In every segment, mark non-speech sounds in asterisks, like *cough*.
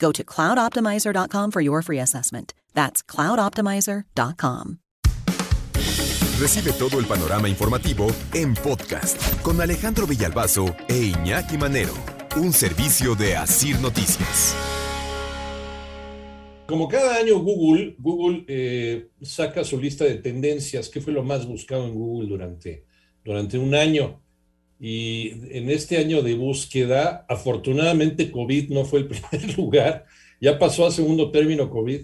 Go to cloudoptimizer.com for your free assessment. That's cloudoptimizer.com. Recibe todo el panorama informativo en podcast con Alejandro Villalbazo e Iñaki Manero, un servicio de Asir Noticias. Como cada año Google, Google eh, saca su lista de tendencias, qué fue lo más buscado en Google durante, durante un año. Y en este año de búsqueda, afortunadamente COVID no fue el *laughs* primer lugar, ya pasó a segundo término COVID.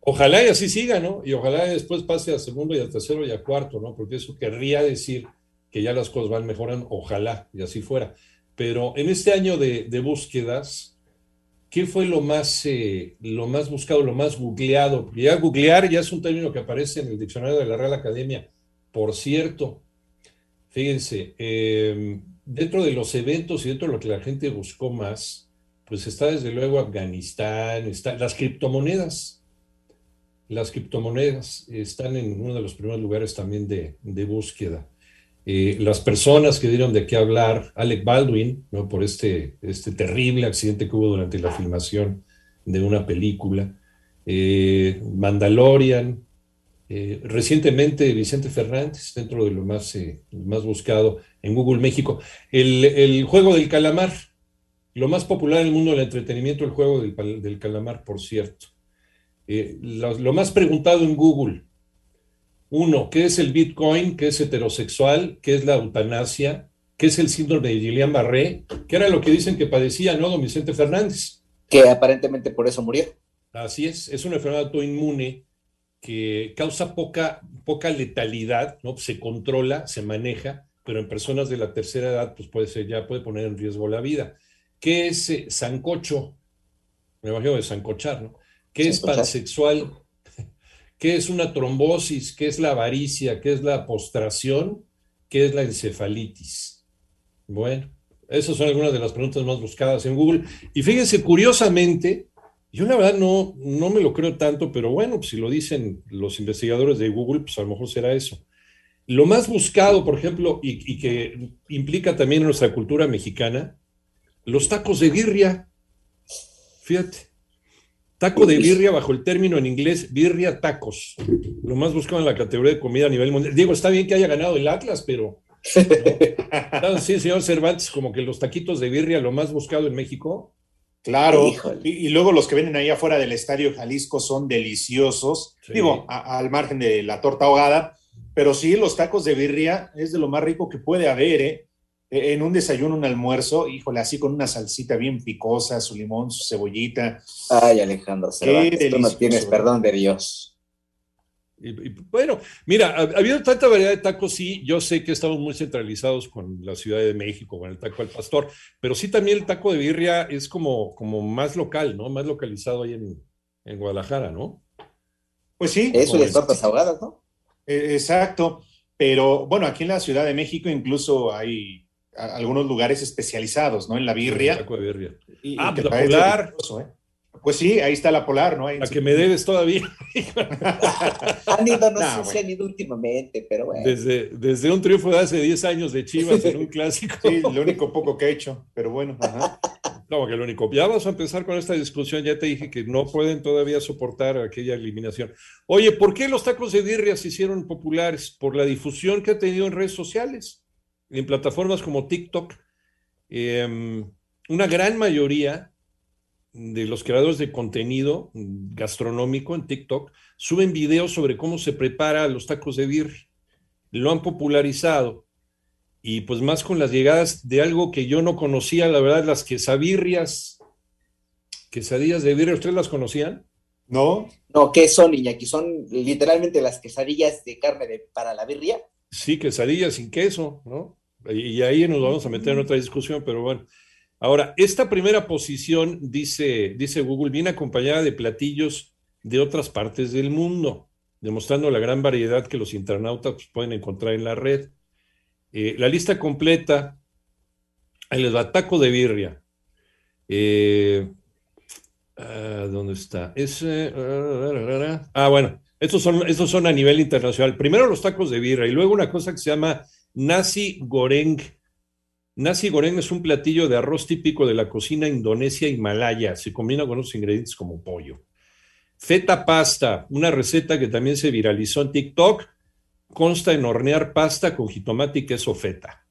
Ojalá y así siga, ¿no? Y ojalá después pase a segundo y a tercero y a cuarto, ¿no? Porque eso querría decir que ya las cosas van mejorando, ojalá y así fuera. Pero en este año de, de búsquedas, ¿qué fue lo más, eh, lo más buscado, lo más googleado? Ya googlear ya es un término que aparece en el diccionario de la Real Academia. Por cierto, Fíjense, eh, dentro de los eventos y dentro de lo que la gente buscó más, pues está desde luego Afganistán, las criptomonedas. Las criptomonedas están en uno de los primeros lugares también de, de búsqueda. Eh, las personas que dieron de qué hablar, Alec Baldwin, ¿no? por este, este terrible accidente que hubo durante la filmación de una película, eh, Mandalorian, eh, recientemente Vicente Fernández, dentro de lo más, eh, más buscado en Google México. El, el, juego del calamar, lo más popular en el mundo del entretenimiento, el juego del, del calamar, por cierto. Eh, lo, lo, más preguntado en Google. Uno, ¿qué es el Bitcoin? ¿Qué es heterosexual? ¿Qué es la eutanasia? ¿Qué es el síndrome de Guillain-Barré? ¿Qué era lo que dicen que padecía, no, don Vicente Fernández? Que aparentemente por eso murió. Así es, es una enfermedad autoinmune que causa poca, poca letalidad, ¿no? Se controla, se maneja, pero en personas de la tercera edad, pues puede ser, ya puede poner en riesgo la vida. ¿Qué es eh, sancocho? Me imagino de sancochar, ¿no? ¿Qué es pansexual? *laughs* ¿Qué es una trombosis? ¿Qué es la avaricia? ¿Qué es la postración? ¿Qué es la encefalitis? Bueno, esas son algunas de las preguntas más buscadas en Google. Y fíjense, curiosamente, yo la verdad no, no me lo creo tanto, pero bueno, pues si lo dicen los investigadores de Google, pues a lo mejor será eso. Lo más buscado, por ejemplo, y, y que implica también nuestra cultura mexicana, los tacos de birria. Fíjate. Taco de birria bajo el término en inglés birria tacos. Lo más buscado en la categoría de comida a nivel mundial. Digo, está bien que haya ganado el Atlas, pero... ¿no? *laughs* Sí, señor Cervantes, como que los taquitos de birria, lo más buscado en México. Claro, y, y, luego los que vienen ahí afuera del Estadio Jalisco son deliciosos, sí. digo, a, al margen de la torta ahogada, pero sí, los tacos de birria es de lo más rico que puede haber, ¿eh? En un desayuno, un almuerzo, híjole, así con una salsita bien picosa, su limón, su cebollita. Ay, Alejandro, Cervantes, tú no tienes perdón de Dios. Y, y, bueno, mira, ha, ha, habido tanta variedad de tacos, sí, yo sé que estamos muy centralizados con la Ciudad de México, con el taco al pastor, pero sí también el taco de birria es como, como más local, ¿no? Más localizado ahí en, en Guadalajara, ¿no? Pues sí. Eso y las tortas ahogadas, ¿no? Eh, exacto, pero bueno, aquí en la Ciudad de México incluso hay algunos lugares especializados, ¿no? En la birria. El taco de birria. Y, ah, y pues. ¿eh? Pues sí, ahí está la polar, ¿no? Ahí la que me debes todavía. *laughs* *laughs* Han ido, no, no sé si han ido últimamente, pero bueno. Desde, desde un triunfo de hace 10 años de Chivas en un *laughs* clásico. Sí, lo único poco que he hecho, pero bueno. Ajá. No, que lo único. Ya vamos a empezar con esta discusión. Ya te dije que no pueden todavía soportar aquella eliminación. Oye, ¿por qué los tacos de birria se hicieron populares? Por la difusión que ha tenido en redes sociales, en plataformas como TikTok. Eh, una gran mayoría de los creadores de contenido gastronómico en TikTok suben videos sobre cómo se prepara los tacos de birria. Lo han popularizado y pues más con las llegadas de algo que yo no conocía, la verdad, las quesabirrias, quesadillas de birria, ¿ustedes las conocían? No. No, ¿qué son, Iñaki? ¿Son literalmente las quesadillas de carne de, para la birria? Sí, quesadillas sin queso, ¿no? Y ahí nos vamos a meter en otra discusión, pero bueno. Ahora, esta primera posición, dice, dice Google, viene acompañada de platillos de otras partes del mundo, demostrando la gran variedad que los internautas pues, pueden encontrar en la red. Eh, la lista completa, ahí les va, taco de birria. Eh, ah, ¿Dónde está? Ese, ah, bueno, estos son, estos son a nivel internacional. Primero los tacos de birria y luego una cosa que se llama nasi goreng Nasi goreng es un platillo de arroz típico de la cocina indonesia y malaya. Se combina con otros ingredientes como pollo. Feta pasta, una receta que también se viralizó en TikTok, consta en hornear pasta con jitomate y queso feta.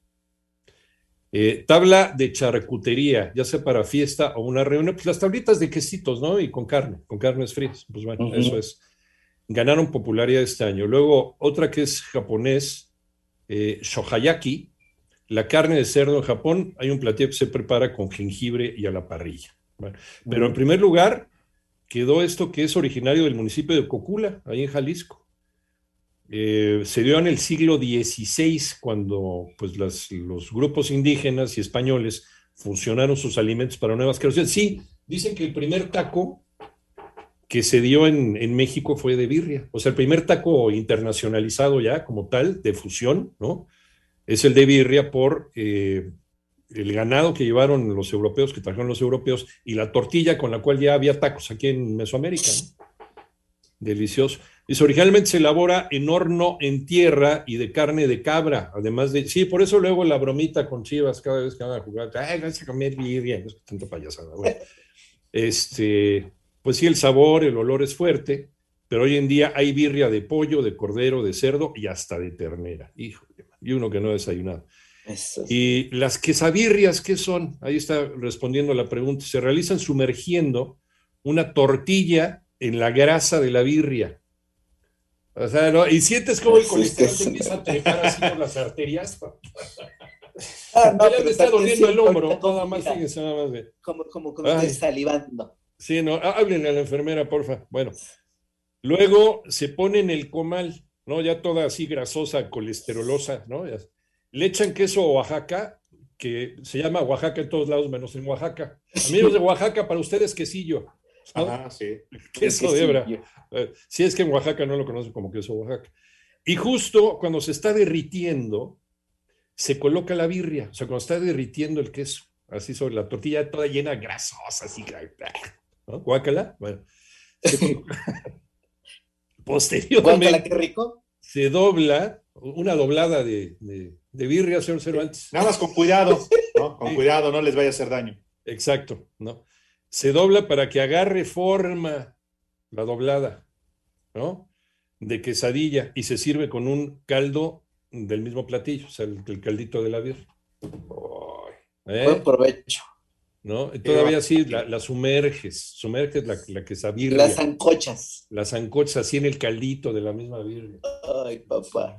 Eh, tabla de charcutería, ya sea para fiesta o una reunión, pues las tablitas de quesitos, ¿no? Y con carne, con carnes frías. Pues bueno, eso es. Ganaron popularidad este año. Luego, otra que es japonés, eh, shohayaki, la carne de cerdo en Japón, hay un platillo que se prepara con jengibre y a la parrilla. pero en primer lugar, quedó esto que es originario del municipio de Cocula, ahí en Jalisco. Eh, se dio en el siglo XVI, cuando pues, los grupos indígenas y españoles funcionaron sus alimentos para nuevas creaciones. Sí, dicen que el primer taco que se dio en, en, México fue de birria. O sea, el primer taco internacionalizado ya como tal, de fusión, ¿no? Es el de birria por eh, el ganado que llevaron los europeos, que trajeron los europeos, y la tortilla con la cual ya había tacos aquí en Mesoamérica. Delicioso. Dice, originalmente se elabora en horno en tierra y de carne de cabra, además de, sí, por eso luego la bromita con chivas cada vez que van a jugar, ay, vas a birria, es tanta payasada. este, pues sí, el sabor, el olor es fuerte, pero hoy en día hay birria de pollo, de cordero, de cerdo y hasta de ternera. Hijo y uno que no ha desayunado. Y las quesabirrias, ¿qué son? Ahí está respondiendo la pregunta. Se realizan sumergiendo una tortilla en la grasa de la birria. O sea, ¿no? Y sientes como el colesterol te empieza a trepar así por las arterias. Ah, *laughs* no, ya me está doliendo el hombro, nada más fíjense nada más de. Como, como, como estoy salivando. Sí, no, háblenle a la enfermera, porfa. Bueno, luego se pone en el comal ¿no? Ya toda así grasosa, colesterolosa, ¿no? Le echan queso Oaxaca, que se llama Oaxaca en todos lados, menos en Oaxaca. Amigos de Oaxaca, para ustedes quesillo. Ah, sí. Queso de hebra. Eh, si es que en Oaxaca no lo conocen como queso Oaxaca. Y justo cuando se está derritiendo, se coloca la birria, o sea, cuando está derritiendo el queso, así sobre la tortilla toda llena grasosa, así, ¿no? Guácala, bueno. *laughs* Posteriormente. qué rico. Se dobla, una doblada de, de, de birria, señor Cervantes. Nada más con cuidado, ¿no? Con cuidado, no les vaya a hacer daño. Exacto, ¿no? Se dobla para que agarre forma la doblada, ¿no? De quesadilla y se sirve con un caldo del mismo platillo, o sea, el, caldito de la birria. ¿eh? Buen provecho. ¿No? Todavía sí, la, sumerges, sumerges la, la quesabirria. Las ancochas. Las ancochas así en el caldito de la misma birria. Ay, papá.